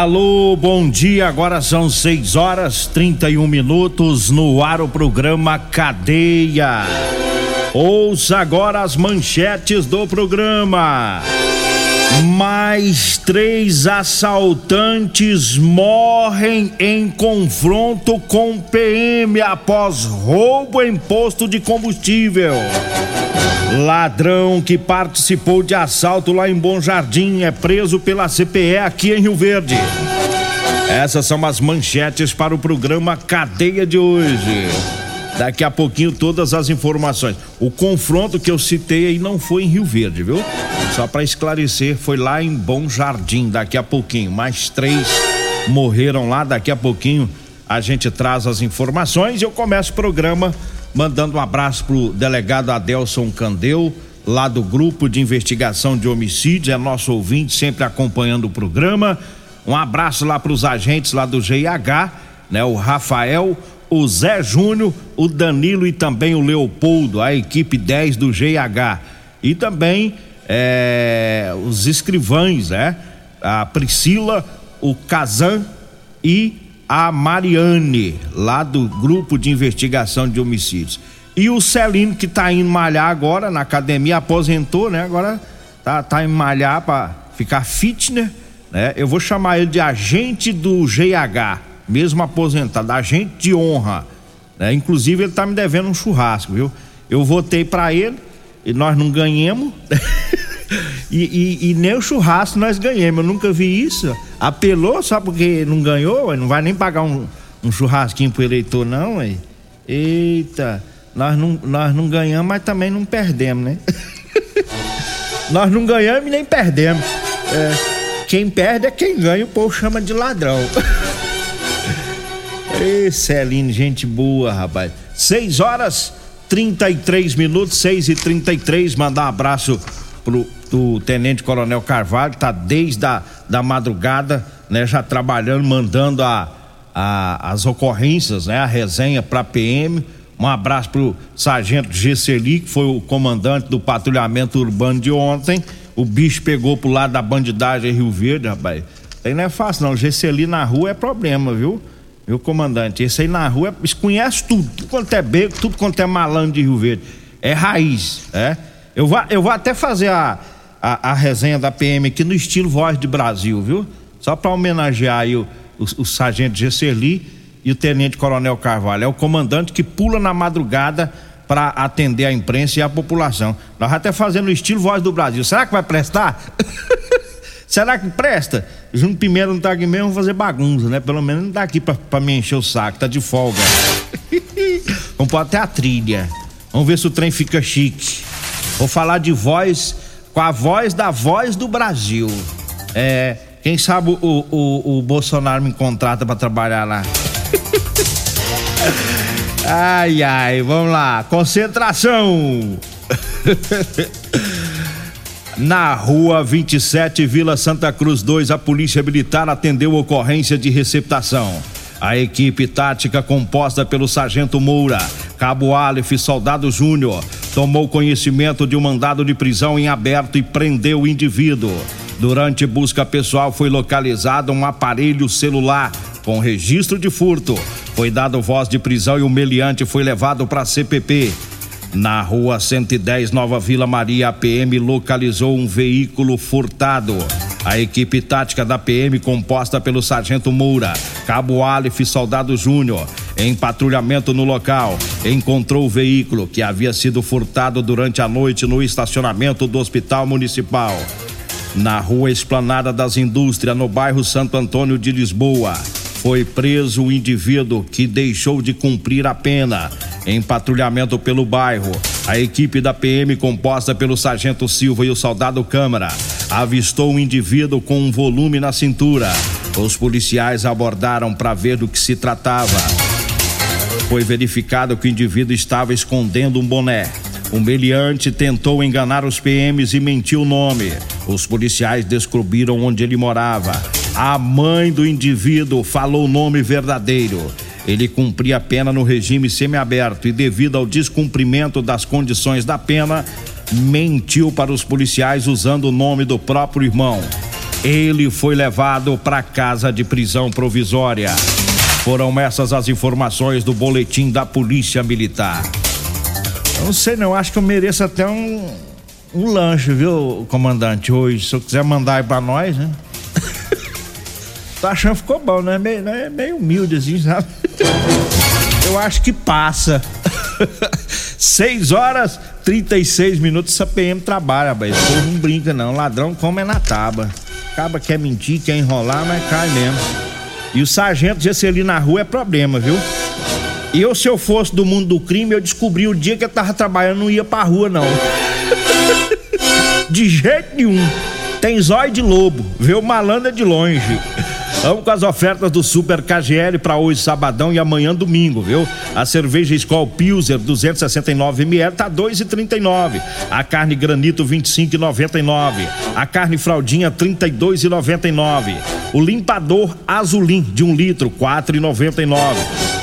Alô, bom dia. Agora são 6 horas 31 minutos no ar o programa Cadeia. Ouça agora as manchetes do programa. Mais três assaltantes morrem em confronto com PM após roubo em posto de combustível. Ladrão que participou de assalto lá em Bom Jardim é preso pela CPE aqui em Rio Verde. Essas são as manchetes para o programa Cadeia de hoje. Daqui a pouquinho todas as informações. O confronto que eu citei aí não foi em Rio Verde, viu? Só para esclarecer, foi lá em Bom Jardim. Daqui a pouquinho, mais três morreram lá. Daqui a pouquinho a gente traz as informações e eu começo o programa mandando um abraço pro delegado Adelson Candeu, lá do grupo de investigação de homicídios, é nosso ouvinte, sempre acompanhando o programa. Um abraço lá para os agentes lá do GIH, né? O Rafael, o Zé Júnior, o Danilo e também o Leopoldo, a equipe 10 do GIH. E também é, os escrivães, né? A Priscila, o Kazan e a Mariane, lá do grupo de investigação de homicídios. E o Celino, que tá indo malhar agora na academia, aposentou, né? Agora tá, tá indo malhar pra ficar fitness, né? Eu vou chamar ele de agente do GH, mesmo aposentado, agente de honra. Né? Inclusive, ele tá me devendo um churrasco, viu? Eu votei para ele e nós não ganhamos. E, e, e, nem o churrasco nós ganhamos. Eu nunca vi isso. Apelou só porque não ganhou, não vai nem pagar um, um churrasquinho pro eleitor, não, aí. Eita, nós não, nós não ganhamos, mas também não perdemos, né? nós não ganhamos e nem perdemos. É, quem perde é quem ganha, o povo chama de ladrão. Ei, Celine, gente boa, rapaz. 6 horas 33 minutos, 6 e 33 Mandar um abraço pro do Tenente Coronel Carvalho, tá desde a da madrugada, né, já trabalhando, mandando a, a as ocorrências, né, a resenha para PM. Um abraço pro Sargento Gesseli, que foi o comandante do patrulhamento urbano de ontem. O bicho pegou pro lado da bandidagem Rio Verde, rapaz. Aí não é fácil, não. Gesseli na rua é problema, viu? Meu comandante, esse aí na rua é, conhece tudo, tudo quanto é beco, tudo quanto é malandro de Rio Verde. É raiz, é? Eu vou, eu vou até fazer a, a, a, resenha da PM aqui no estilo Voz de Brasil, viu? Só para homenagear aí o, o, o sargento Gesserli e o tenente coronel Carvalho. É o comandante que pula na madrugada para atender a imprensa e a população. Nós até fazendo no estilo Voz do Brasil. Será que vai prestar? Será que presta? Junto Pimenta não tá aqui mesmo, fazer bagunça, né? Pelo menos não tá aqui pra, pra me encher o saco, tá de folga. vamos pôr até a trilha. Vamos ver se o trem fica chique. Vou falar de voz com a voz da voz do Brasil. É, quem sabe o, o, o Bolsonaro me contrata para trabalhar lá. ai, ai, vamos lá. Concentração. Na rua 27, Vila Santa Cruz 2, a Polícia Militar atendeu ocorrência de receptação. A equipe tática composta pelo Sargento Moura, Cabo Aleph e Soldado Júnior tomou conhecimento de um mandado de prisão em aberto e prendeu o indivíduo. Durante busca pessoal foi localizado um aparelho celular com registro de furto. Foi dado voz de prisão e o meliante foi levado para a CPP. Na rua 110, Nova Vila Maria, a PM localizou um veículo furtado. A equipe tática da PM, composta pelo Sargento Moura, Cabo Aleph e Soldado Júnior, em patrulhamento no local, encontrou o veículo que havia sido furtado durante a noite no estacionamento do Hospital Municipal. Na rua Esplanada das Indústrias, no bairro Santo Antônio de Lisboa, foi preso o indivíduo que deixou de cumprir a pena. Em patrulhamento pelo bairro, a equipe da PM, composta pelo Sargento Silva e o Soldado Câmara, avistou um indivíduo com um volume na cintura. Os policiais abordaram para ver do que se tratava. Foi verificado que o indivíduo estava escondendo um boné. O meliante tentou enganar os PMs e mentiu o nome. Os policiais descobriram onde ele morava. A mãe do indivíduo falou o nome verdadeiro. Ele cumpria a pena no regime semiaberto e, devido ao descumprimento das condições da pena, mentiu para os policiais usando o nome do próprio irmão. Ele foi levado para casa de prisão provisória. Foram essas as informações do boletim da Polícia Militar. Eu não sei não, acho que eu mereço até um, um lanche, viu, comandante, hoje. Se eu quiser mandar aí pra nós, né? Tô achando que ficou bom, né? Meio, né? meio humilde assim, sabe? Eu acho que passa. 6 horas 36 minutos, essa PM trabalha, mas o não brinca não. Ladrão come é na tábua. Acaba quer mentir, quer enrolar, mas cai mesmo. E o sargento disse ali na rua é problema, viu? Eu, se eu fosse do mundo do crime, eu descobri o dia que eu tava trabalhando, não ia pra rua, não. De jeito nenhum. Tem zóio de lobo, vê o malandro é de longe. Vamos com as ofertas do Super KGL para hoje, sabadão e amanhã, domingo, viu? A cerveja Skol Pilser 269 ml tá 2,39. A carne granito 25,99. A carne fraldinha 32,99. O limpador azulim de um litro 4,99.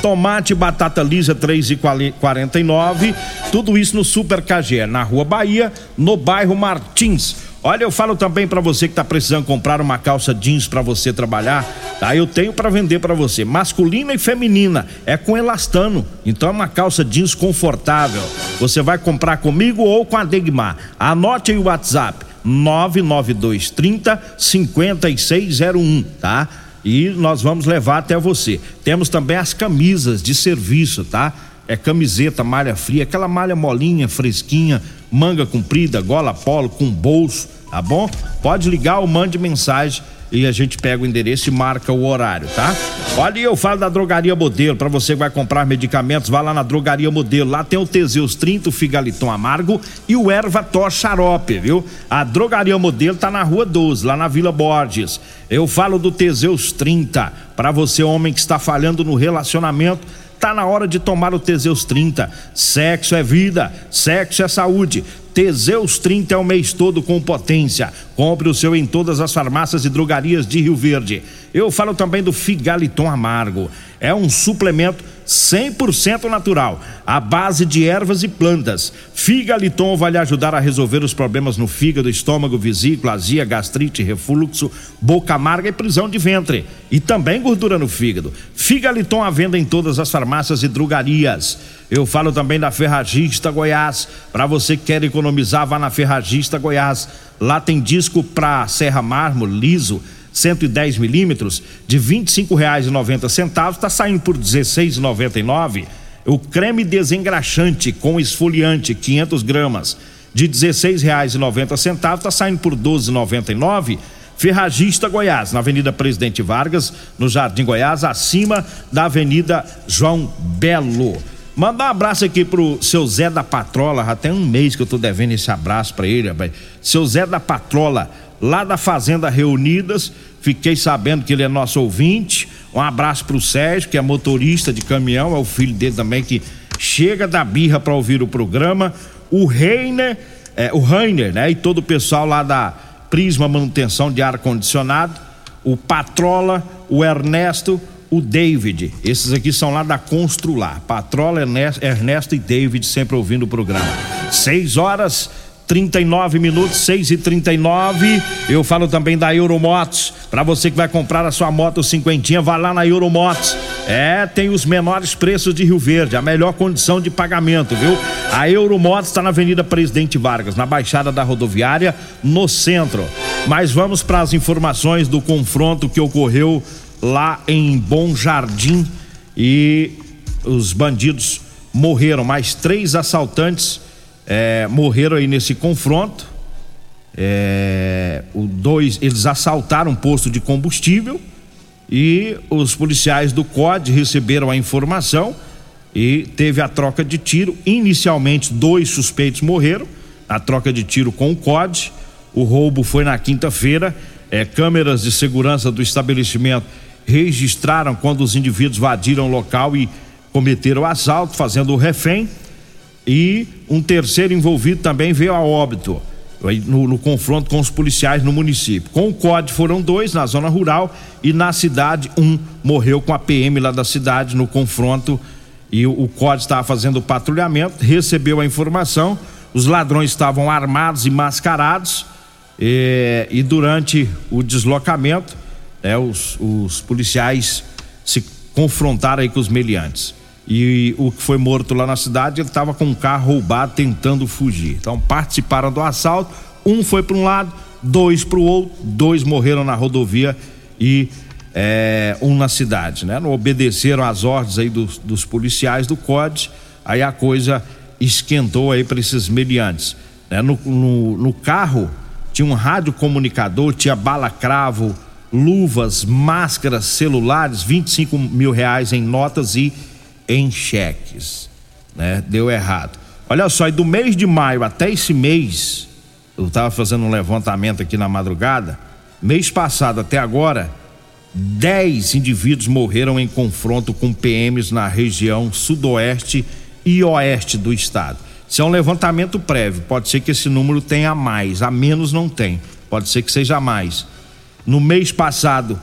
Tomate batata lisa 3,49. Tudo isso no Super KGL, na Rua Bahia, no bairro Martins. Olha, eu falo também para você que tá precisando comprar uma calça jeans para você trabalhar, tá? Eu tenho para vender para você, masculina e feminina, é com elastano. Então é uma calça jeans confortável. Você vai comprar comigo ou com a Degmar. Anote aí o WhatsApp: 99230 5601, tá? E nós vamos levar até você. Temos também as camisas de serviço, tá? É camiseta, malha fria, aquela malha molinha, fresquinha, manga comprida, gola polo com bolso tá bom? Pode ligar ou mande mensagem e a gente pega o endereço e marca o horário, tá? Olha, eu falo da Drogaria Modelo, para você que vai comprar medicamentos, vá lá na Drogaria Modelo, lá tem o Teseus 30, o Figaliton Amargo e o Erva Tor Xarope, viu? A Drogaria Modelo tá na Rua 12, lá na Vila Borges. Eu falo do Teseus 30, para você homem que está falhando no relacionamento, Tá na hora de tomar o Teseus 30. Sexo é vida, sexo é saúde. Teseus 30 é o mês todo com potência. Compre o seu em todas as farmácias e drogarias de Rio Verde. Eu falo também do Figaliton Amargo. É um suplemento 100% natural, à base de ervas e plantas. Figaliton vai lhe ajudar a resolver os problemas no fígado, estômago, vesícula, azia, gastrite, refluxo, boca amarga e prisão de ventre. E também gordura no fígado. Figaliton à venda em todas as farmácias e drogarias. Eu falo também da Ferragista Goiás. Para você que quer economizar, vá na Ferragista Goiás. Lá tem disco para serra mármore liso 110 milímetros, de R$ 25,90 está saindo por R$ 16,99. O creme desengraxante com esfoliante 500 gramas de R$ 16,90 está saindo por R$ 12,99. Ferragista Goiás, na Avenida Presidente Vargas, no Jardim Goiás, acima da Avenida João Belo. Mandar um abraço aqui pro seu Zé da Patrola, já tem um mês que eu tô devendo esse abraço para ele, rapaz. Seu Zé da Patrola, lá da Fazenda Reunidas. Fiquei sabendo que ele é nosso ouvinte. Um abraço pro Sérgio, que é motorista de caminhão, é o filho dele também que chega da birra para ouvir o programa. O Reiner, é, o Rainer, né? E todo o pessoal lá da Prisma Manutenção de Ar Condicionado. O Patrola, o Ernesto, o David. Esses aqui são lá da Constrular. Patrola, Ernesto e David sempre ouvindo o programa. 6 horas 39 minutos, 6 e 39 Eu falo também da Euromotos. Para você que vai comprar a sua moto cinquentinha, vá lá na Euromotos. É, tem os menores preços de Rio Verde, a melhor condição de pagamento, viu? A Euromotos está na Avenida Presidente Vargas, na Baixada da Rodoviária, no centro. Mas vamos para as informações do confronto que ocorreu lá em Bom Jardim e os bandidos morreram, mais três assaltantes é, morreram aí nesse confronto. É, o dois, eles assaltaram um posto de combustível e os policiais do COD receberam a informação e teve a troca de tiro. Inicialmente, dois suspeitos morreram, a troca de tiro com o COD. O roubo foi na quinta-feira. É, câmeras de segurança do estabelecimento registraram quando os indivíduos invadiram o local e cometeram o assalto, fazendo o refém e um terceiro envolvido também veio a óbito no, no, confronto com os policiais no município. Com o COD foram dois na zona rural e na cidade um morreu com a PM lá da cidade no confronto e o, o COD estava fazendo o patrulhamento, recebeu a informação, os ladrões estavam armados e mascarados e, e durante o deslocamento é, os, os policiais se confrontaram aí com os meliantes e o que foi morto lá na cidade, ele estava com um carro roubado tentando fugir. Então participaram do assalto, um foi para um lado, dois para o outro, dois morreram na rodovia e é, um na cidade, né? Não obedeceram às ordens aí dos, dos policiais do COD, aí a coisa esquentou aí para esses meliantes. Né? No, no, no carro tinha um rádio comunicador, tinha bala cravo, luvas, máscaras, celulares, 25 mil reais em notas e em cheques, né? Deu errado. Olha só, e do mês de maio até esse mês, eu estava fazendo um levantamento aqui na madrugada, mês passado até agora, 10 indivíduos morreram em confronto com PMs na região sudoeste e oeste do estado. Isso é um levantamento prévio, pode ser que esse número tenha mais, a menos não tem, pode ser que seja mais. No mês passado,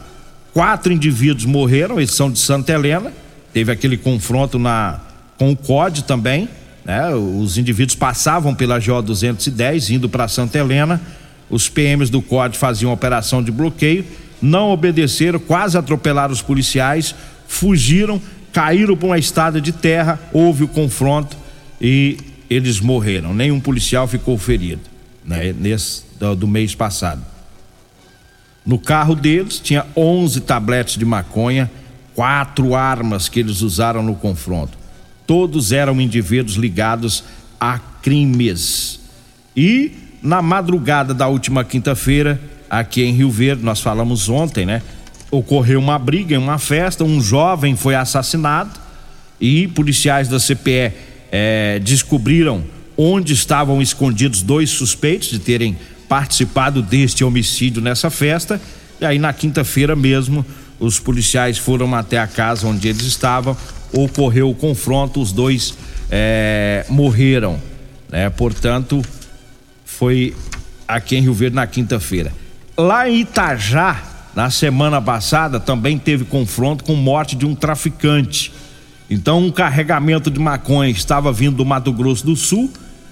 quatro indivíduos morreram, eles são de Santa Helena, teve aquele confronto na com o COD também, né? Os indivíduos passavam pela GO 210 indo para Santa Helena, os PMs do COD faziam operação de bloqueio, não obedeceram, quase atropelaram os policiais, fugiram, caíram para uma estrada de terra, houve o confronto e eles morreram. Nenhum policial ficou ferido, né? Nesse do, do mês passado. No carro deles tinha 11 tabletes de maconha quatro armas que eles usaram no confronto. Todos eram indivíduos ligados a crimes. E na madrugada da última quinta-feira, aqui em Rio Verde, nós falamos ontem, né? Ocorreu uma briga em uma festa, um jovem foi assassinado e policiais da CPE eh, descobriram onde estavam escondidos dois suspeitos de terem participado deste homicídio nessa festa. E aí na quinta-feira mesmo os policiais foram até a casa onde eles estavam, ocorreu o confronto, os dois é, morreram, né? Portanto, foi aqui em Rio Verde na quinta-feira. Lá em Itajá, na semana passada, também teve confronto com morte de um traficante. Então, um carregamento de maconha estava vindo do Mato Grosso do Sul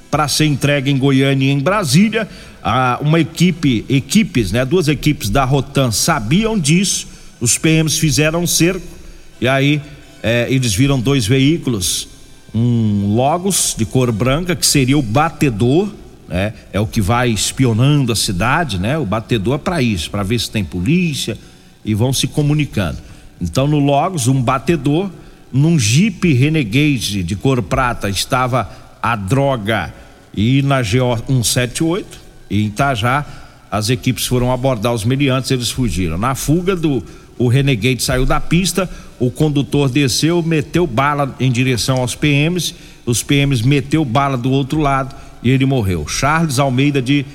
para ser entregue em Goiânia e em Brasília. Ah, uma equipe, equipes, né? Duas equipes da Rotan sabiam disso os PMs fizeram um cerco e aí é, eles viram dois veículos, um Logos de cor branca que seria o batedor, né? É o que vai espionando a cidade, né? O batedor é para isso, para ver se tem polícia e vão se comunicando. Então no Logos um batedor, num Jeep Renegade de cor prata estava a droga e na GO 178 em Itajá as equipes foram abordar os meliantes, eles fugiram. Na fuga do o Renegade saiu da pista, o condutor desceu, meteu bala em direção aos PMs, os PMs meteu bala do outro lado e ele morreu. Charles Almeida de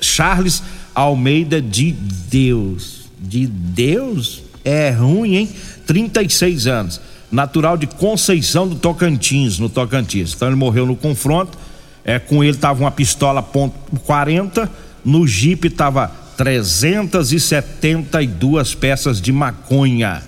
Charles Almeida de Deus. De Deus? É ruim, hein? 36 anos. Natural de Conceição do Tocantins, no Tocantins. Então ele morreu no confronto. É, com ele tava uma pistola ponto .40, no Jeep tava 372 peças de maconha.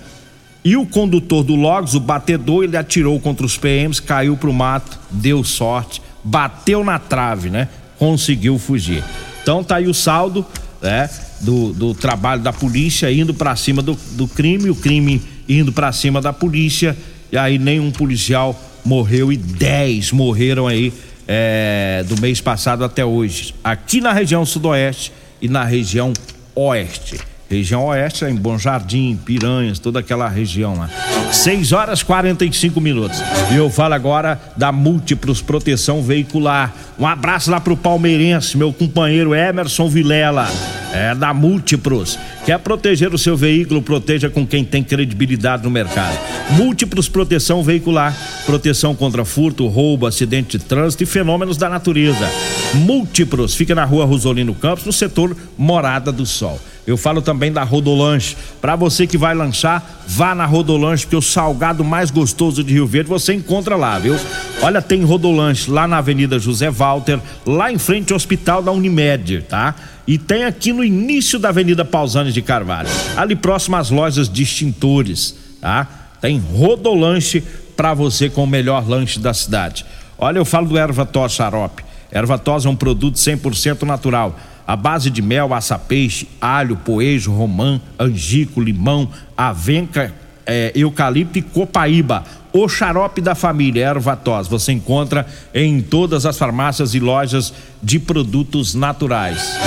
E o condutor do Logos, o batedor, ele atirou contra os PMs, caiu pro mato, deu sorte, bateu na trave, né? conseguiu fugir. Então tá aí o saldo, né? Do, do trabalho da polícia indo para cima do, do crime, o crime indo para cima da polícia, e aí nenhum policial morreu e 10 morreram aí é, do mês passado até hoje, aqui na região sudoeste e na região oeste. Região oeste em Bom Jardim, Piranhas, toda aquela região lá. 6 horas 45 minutos. E eu falo agora da Múltiplos Proteção Veicular. Um abraço lá pro palmeirense, meu companheiro Emerson Vilela. É da Múltiplos. Quer proteger o seu veículo? Proteja com quem tem credibilidade no mercado. Múltiplos Proteção Veicular. Proteção contra furto, roubo, acidente de trânsito e fenômenos da natureza. Múltiplos. Fica na rua Rosolino Campos, no setor Morada do Sol. Eu falo também da Rodolanche. Para você que vai lanchar, vá na Rodolanche, porque o salgado mais gostoso de Rio Verde você encontra lá, viu? Olha, tem Rodolanche lá na Avenida José Walter, lá em frente ao Hospital da Unimed, tá? E tem aqui no início da Avenida Pausanes de Carvalho, ali próximo às lojas de extintores, tá? Tem Rodolanche para você com o melhor lanche da cidade. Olha, eu falo do Erva Tos Xarope. Erva Tos é um produto 100% natural a base de mel, aça-peixe, alho, poejo, romã, angico, limão, avenca, é, eucalipto e copaíba. O xarope da família Ervatós você encontra em todas as farmácias e lojas de produtos naturais.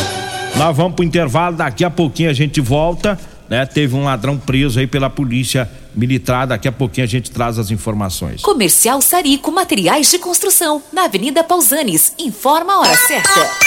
Nós vamos para o intervalo, daqui a pouquinho a gente volta. Né, teve um ladrão preso aí pela polícia militar. Daqui a pouquinho a gente traz as informações. Comercial Sarico Materiais de Construção, na Avenida Pausanes. Informa a hora certa.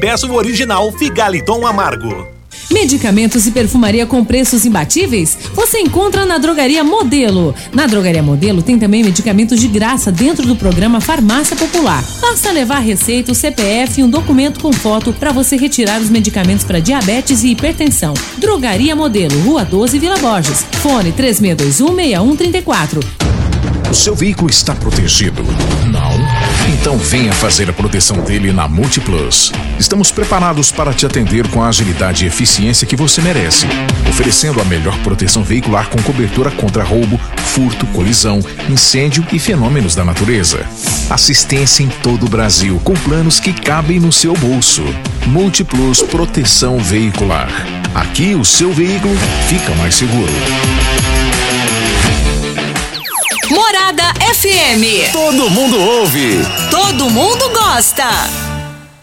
peça o original Figaliton Amargo. Medicamentos e perfumaria com preços imbatíveis? Você encontra na Drogaria Modelo. Na Drogaria Modelo tem também medicamentos de graça dentro do programa Farmácia Popular. Basta levar receita, o CPF e um documento com foto para você retirar os medicamentos para diabetes e hipertensão. Drogaria Modelo, Rua 12, Vila Borges. Fone 3621 6134. O seu veículo está protegido? Não? Então venha fazer a proteção dele na Multiplus. Estamos preparados para te atender com a agilidade e eficiência que você merece, oferecendo a melhor proteção veicular com cobertura contra roubo, furto, colisão, incêndio e fenômenos da natureza. Assistência em todo o Brasil com planos que cabem no seu bolso. Multiplus Proteção Veicular. Aqui o seu veículo fica mais seguro. Morada FM. Todo mundo ouve. Todo mundo gosta.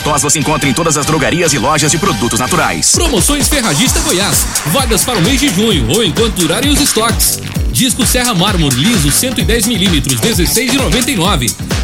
tos você encontra em todas as drogarias e lojas de produtos naturais. Promoções Ferragista Goiás. Vagas para o mês de junho ou enquanto durarem os estoques. Disco Serra Mármore liso 110 milímetros 16,99.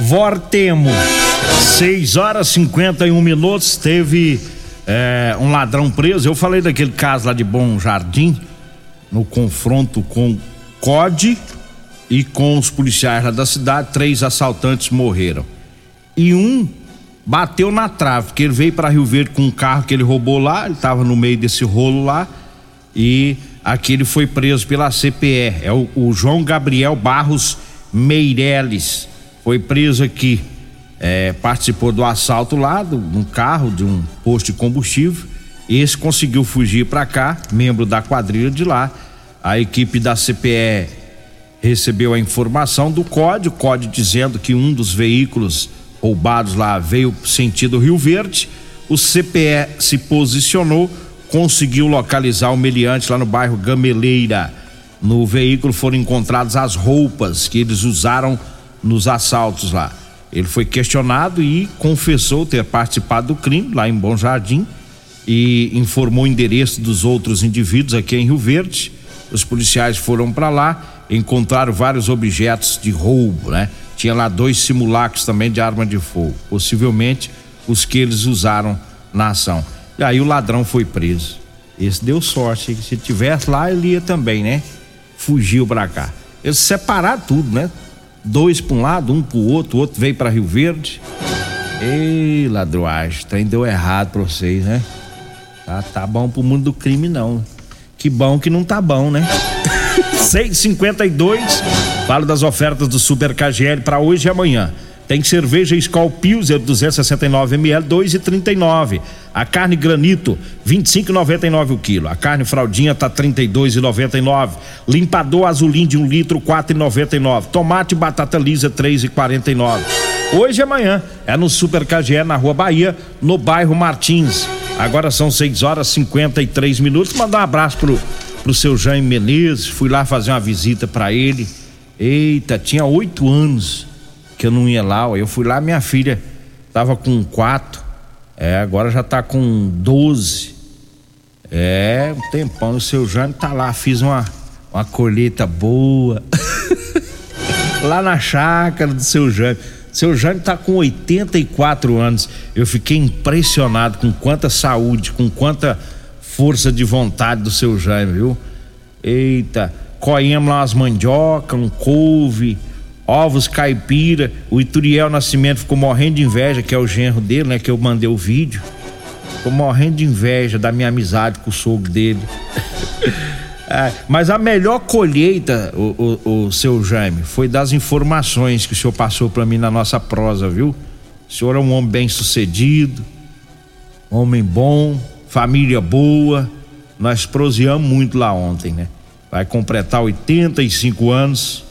Vortemo, 6 horas 51 minutos. Teve é, um ladrão preso. Eu falei daquele caso lá de Bom Jardim, no confronto com COD e com os policiais lá da cidade. Três assaltantes morreram. E um bateu na trave, porque ele veio para Rio Verde com um carro que ele roubou lá. Ele estava no meio desse rolo lá. E aqui ele foi preso pela CPE. É o, o João Gabriel Barros Meireles foi preso aqui, é, participou do assalto lá, de um carro, de um posto de combustível. Esse conseguiu fugir para cá, membro da quadrilha de lá. A equipe da CPE recebeu a informação do código, código dizendo que um dos veículos roubados lá veio sentido Rio Verde. O CPE se posicionou, conseguiu localizar o meliante lá no bairro Gameleira. No veículo foram encontradas as roupas que eles usaram nos assaltos lá. Ele foi questionado e confessou ter participado do crime lá em Bom Jardim e informou o endereço dos outros indivíduos aqui em Rio Verde. Os policiais foram para lá, encontraram vários objetos de roubo, né? Tinha lá dois simulacros também de arma de fogo, possivelmente os que eles usaram na ação. E aí o ladrão foi preso. Esse deu sorte, se tivesse lá ele ia também, né? Fugiu para cá. Eles separaram tudo, né? dois para um lado, um para o outro, o outro veio para Rio Verde. Ei, ladroagem, trem deu errado para vocês, né? Tá, tá bom pro mundo do crime, não. Que bom que não tá bom, né? 652 Falo das ofertas do Super KGL para hoje e amanhã. Tem cerveja Skol Pilser 269 ml 2,39. A carne granito 25,99 o quilo. A carne fraldinha tá 32,99. Limpador azulim de um litro 4,99. Tomate e batata lisa 3,49. Hoje e amanhã é no Super KGE na Rua Bahia, no bairro Martins. Agora são 6 horas 53 minutos. Mandar um abraço pro pro seu Jaime Menezes. Fui lá fazer uma visita para ele. Eita, tinha oito anos que eu não ia lá. Eu fui lá, minha filha tava com quatro, é, agora já tá com doze. É, um tempão. O seu Jânio tá lá, fiz uma, uma colheita boa. lá na chácara do seu Jânio. Seu Jânio tá com 84 anos. Eu fiquei impressionado com quanta saúde, com quanta força de vontade do seu Jânio, viu? Eita, coíamos lá umas mandioca, um couve, ovos caipira. O Ituriel Nascimento ficou morrendo de inveja, que é o genro dele, né? Que eu mandei o vídeo. Ficou morrendo de inveja da minha amizade com o sogro dele. é, mas a melhor colheita, o, o, o, seu Jaime, foi das informações que o senhor passou para mim na nossa prosa, viu? O senhor é um homem bem sucedido, homem bom, família boa. Nós proseamos muito lá ontem, né? Vai completar 85 anos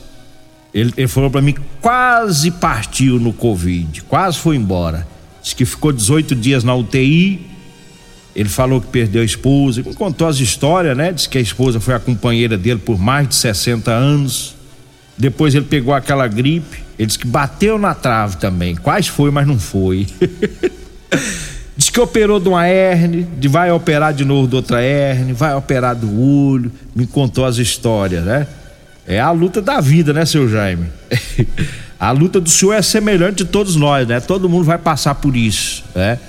ele, ele falou para mim quase partiu no Covid, quase foi embora. Diz que ficou 18 dias na UTI. Ele falou que perdeu a esposa, contou as histórias, né? Diz que a esposa foi a companheira dele por mais de 60 anos. Depois ele pegou aquela gripe. Ele disse que bateu na trave também. Quase foi, mas não foi. Diz que operou de uma hernia, de vai operar de novo de outra hernia, vai operar do olho. Me contou as histórias, né? É a luta da vida, né, seu Jaime? a luta do senhor é semelhante de todos nós, né? Todo mundo vai passar por isso, né?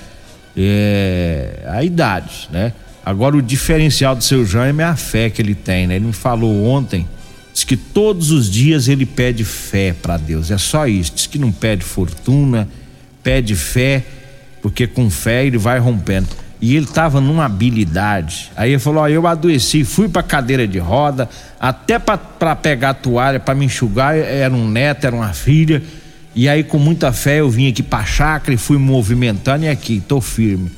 É, a idade, né? Agora o diferencial do seu Jaime é a fé que ele tem, né? Ele me falou ontem, diz que todos os dias ele pede fé para Deus, é só isso. Diz que não pede fortuna, pede fé porque com fé ele vai rompendo. E ele tava numa habilidade. Aí ele falou: Ó, eu adoeci, fui pra cadeira de roda, até para pegar a toalha para me enxugar, era um neto, era uma filha. E aí, com muita fé, eu vim aqui pra chácara e fui movimentando e aqui, tô firme.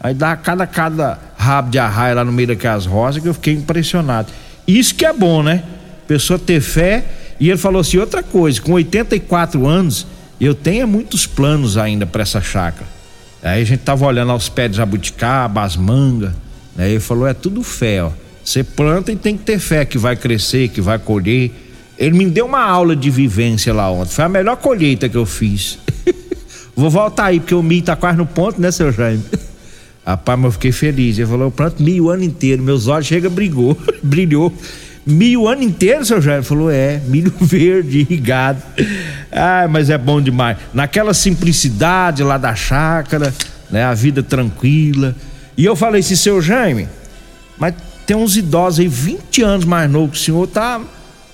Aí dá cada, cada rabo de arraia lá no meio daquelas rosas que eu fiquei impressionado. Isso que é bom, né? Pessoa ter fé. E ele falou assim: outra coisa, com 84 anos, eu tenho muitos planos ainda para essa chácara. Aí a gente tava olhando aos pés de jabuticaba, as mangas, né? Ele falou, é tudo fé, ó. Você planta e tem que ter fé que vai crescer, que vai colher. Ele me deu uma aula de vivência lá ontem. Foi a melhor colheita que eu fiz. Vou voltar aí, porque o milho tá quase no ponto, né, seu Jaime? Rapaz, mas eu fiquei feliz. Ele falou, eu planto milho o ano inteiro. Meus olhos chega brigou, brilhou. Milho o ano inteiro, seu Jaime? Falou, é, milho verde, irrigado. Ah, mas é bom demais. Naquela simplicidade lá da chácara, né? A vida tranquila. E eu falei assim, seu Jaime, mas tem uns idosos aí, 20 anos mais novo que o senhor, tá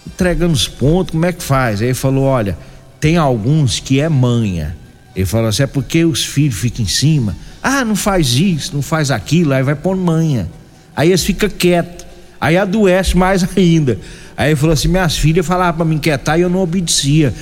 entregando os pontos, como é que faz? Aí ele falou, olha, tem alguns que é manha. Ele falou assim, é porque os filhos ficam em cima. Ah, não faz isso, não faz aquilo, aí vai pôr manha. Aí eles ficam quietos. Aí adoece mais ainda. Aí ele falou assim: minhas filhas falavam para me inquietar e eu não obedecia.